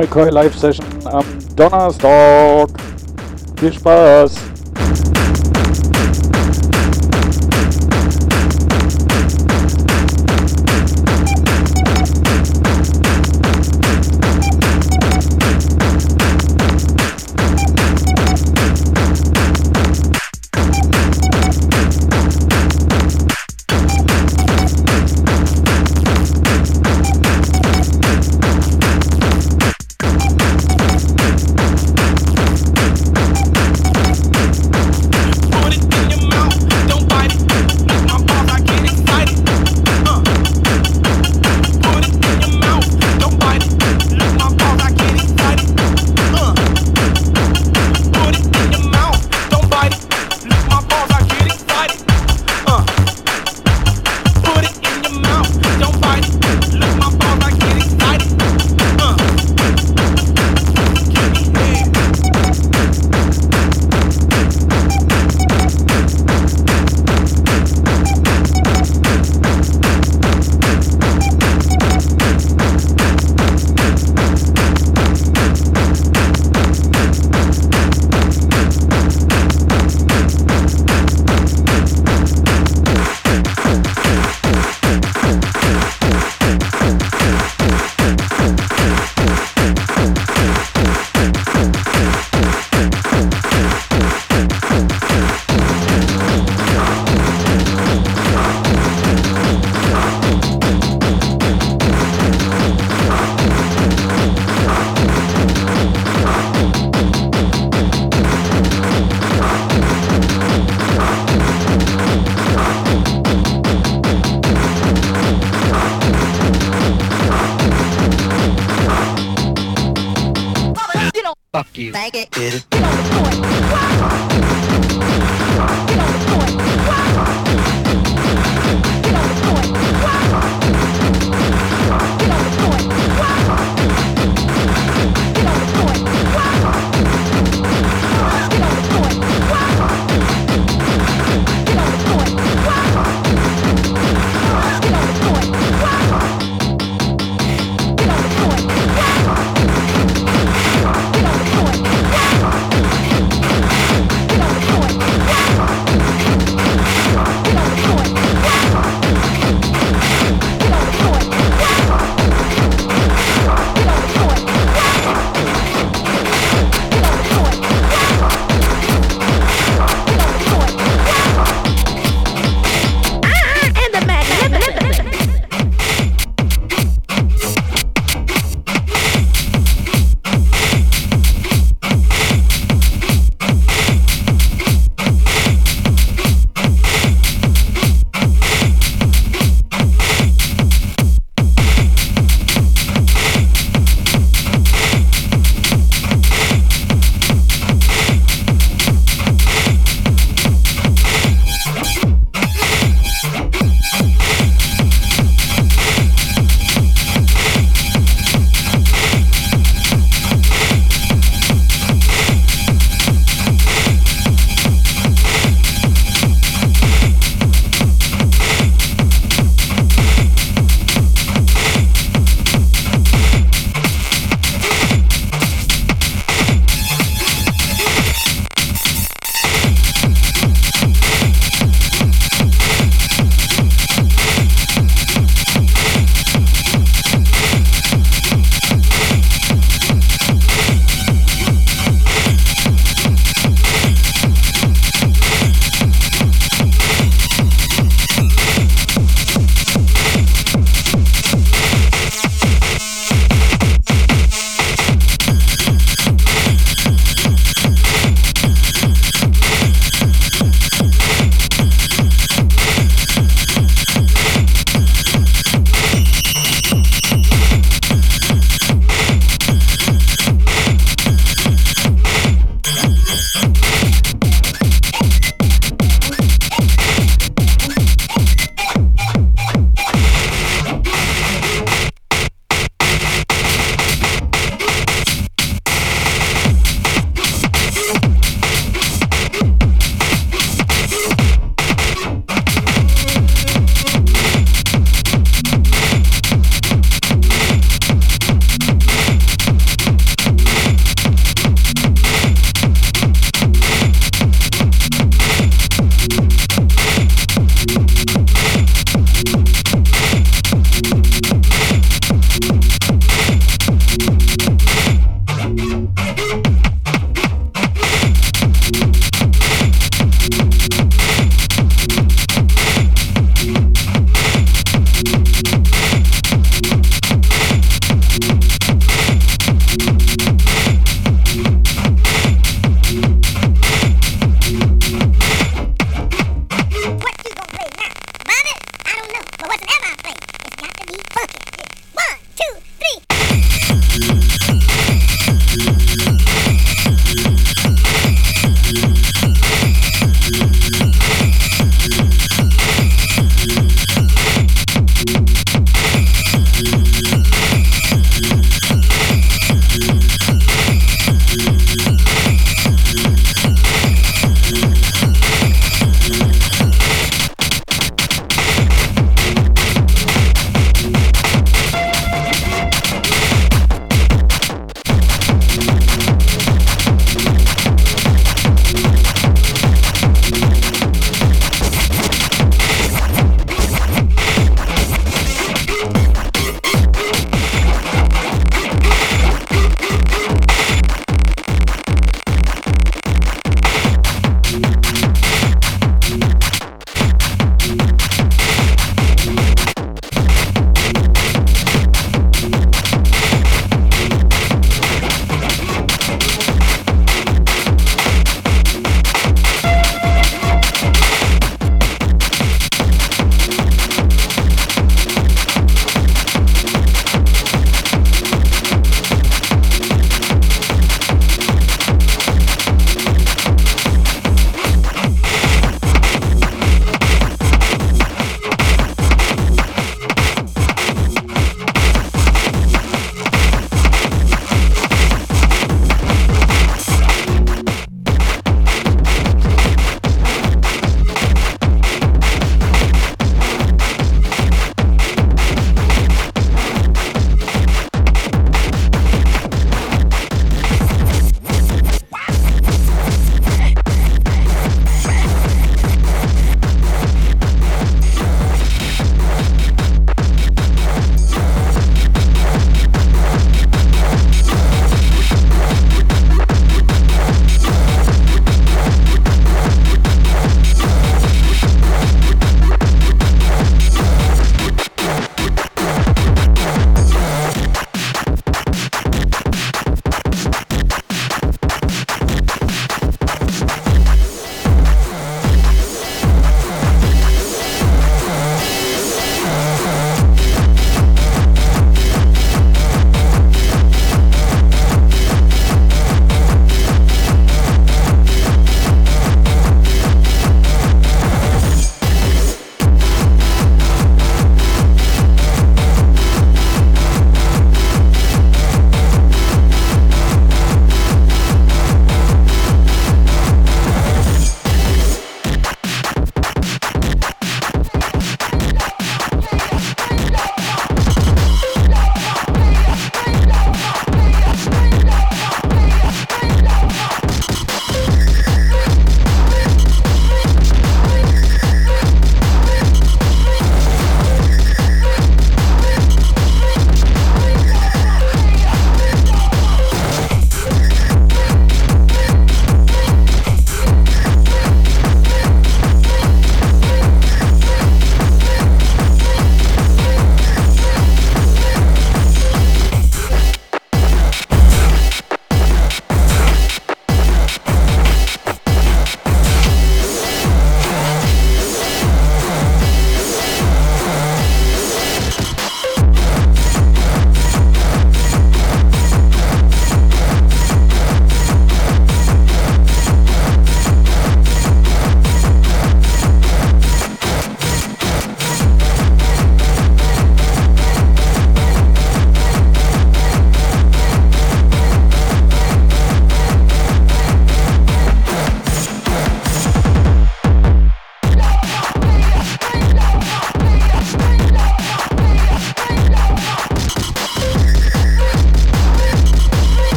McCoy Live Session am Donnerstag. Viel Spaß!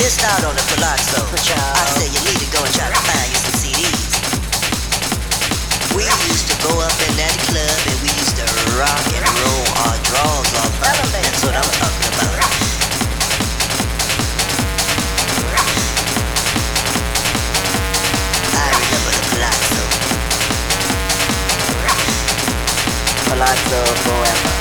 Missed out on the Palazzo, I say you need to go and try to find you some CDs. We used to go up in that club and we used to rock and roll our draws off. That's what I'm talking about. I remember the Palazzo. Palazzo forever.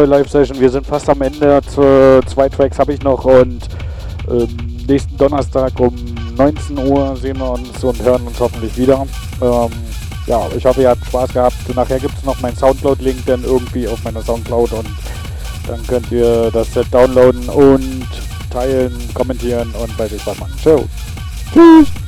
Zack McCoy Live Session. Wir sind fast am Ende. Zwei Tracks habe ich noch und ähm, nächsten Donnerstag um 19 Uhr sehen wir uns und hören uns hoffentlich wieder. Ähm, ja, ich hoffe, ihr habt Spaß gehabt. Nachher gibt es noch meinen Soundcloud-Link dann irgendwie auf meiner Soundcloud und dann könnt ihr das Set downloaden und teilen, kommentieren und weiß ich was machen. Ciao. Tschüss.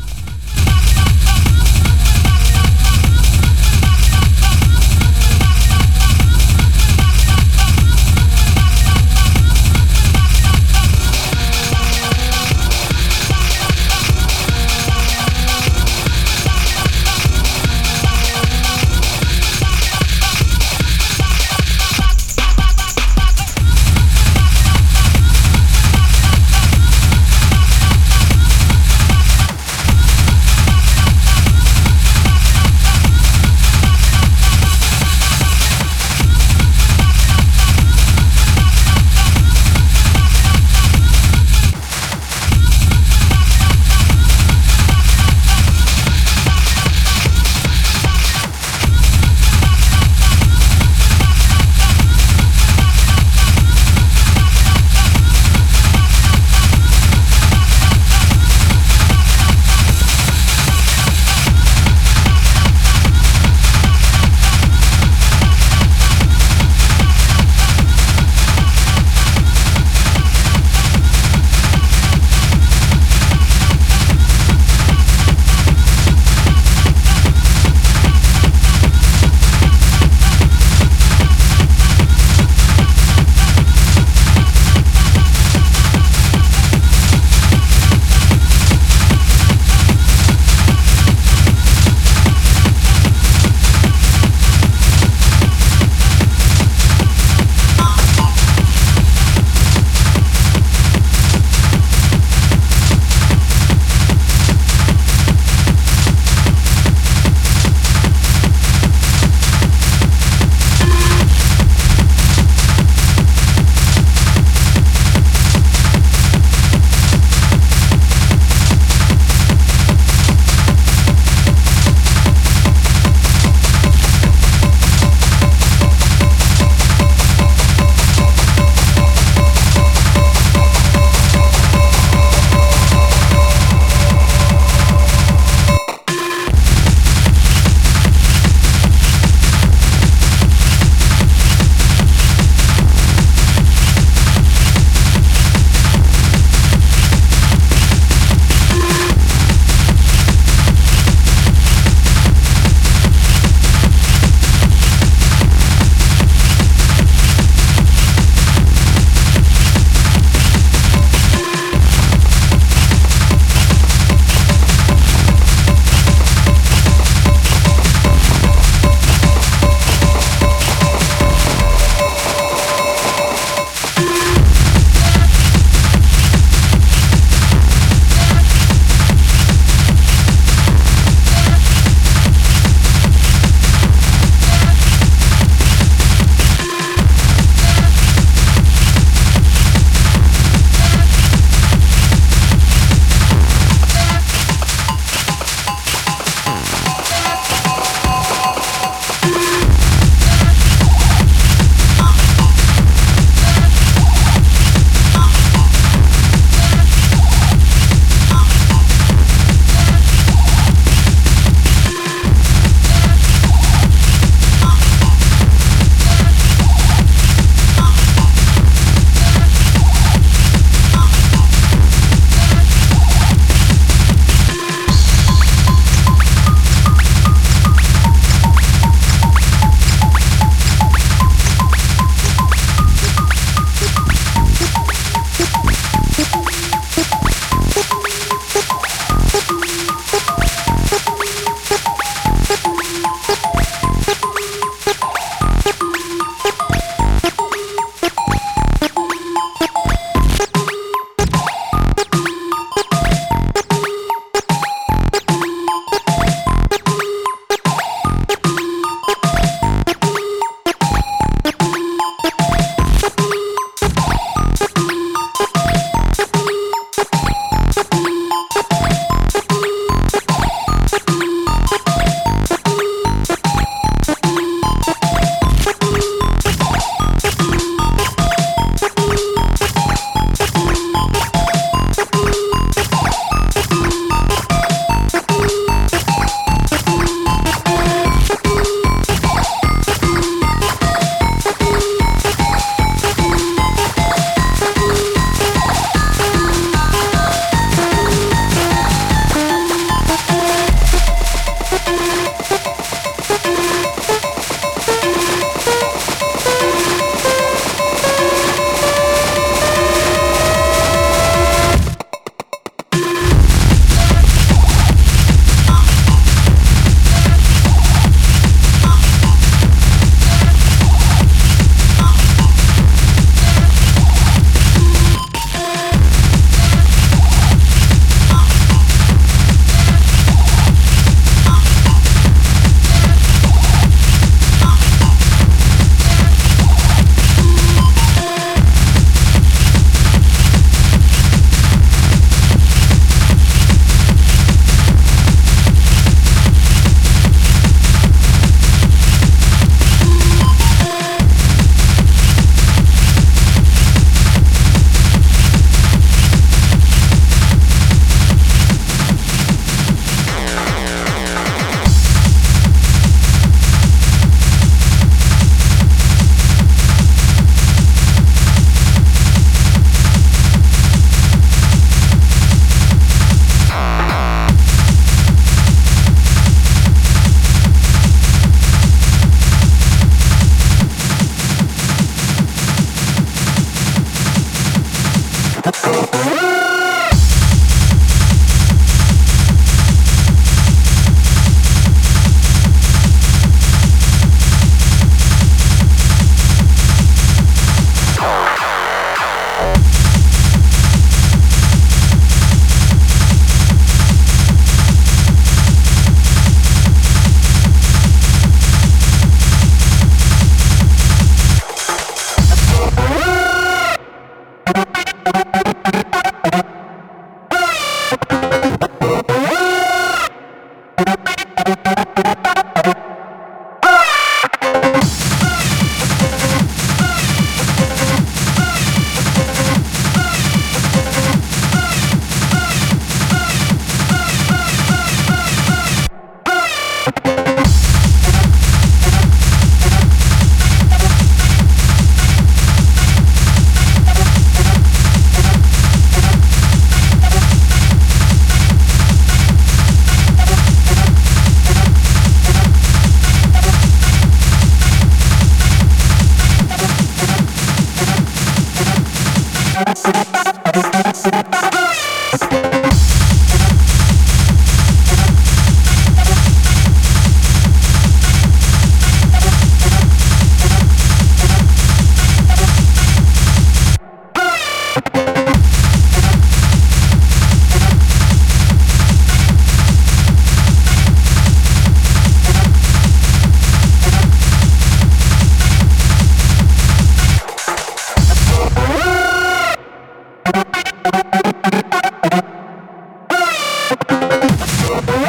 Bye.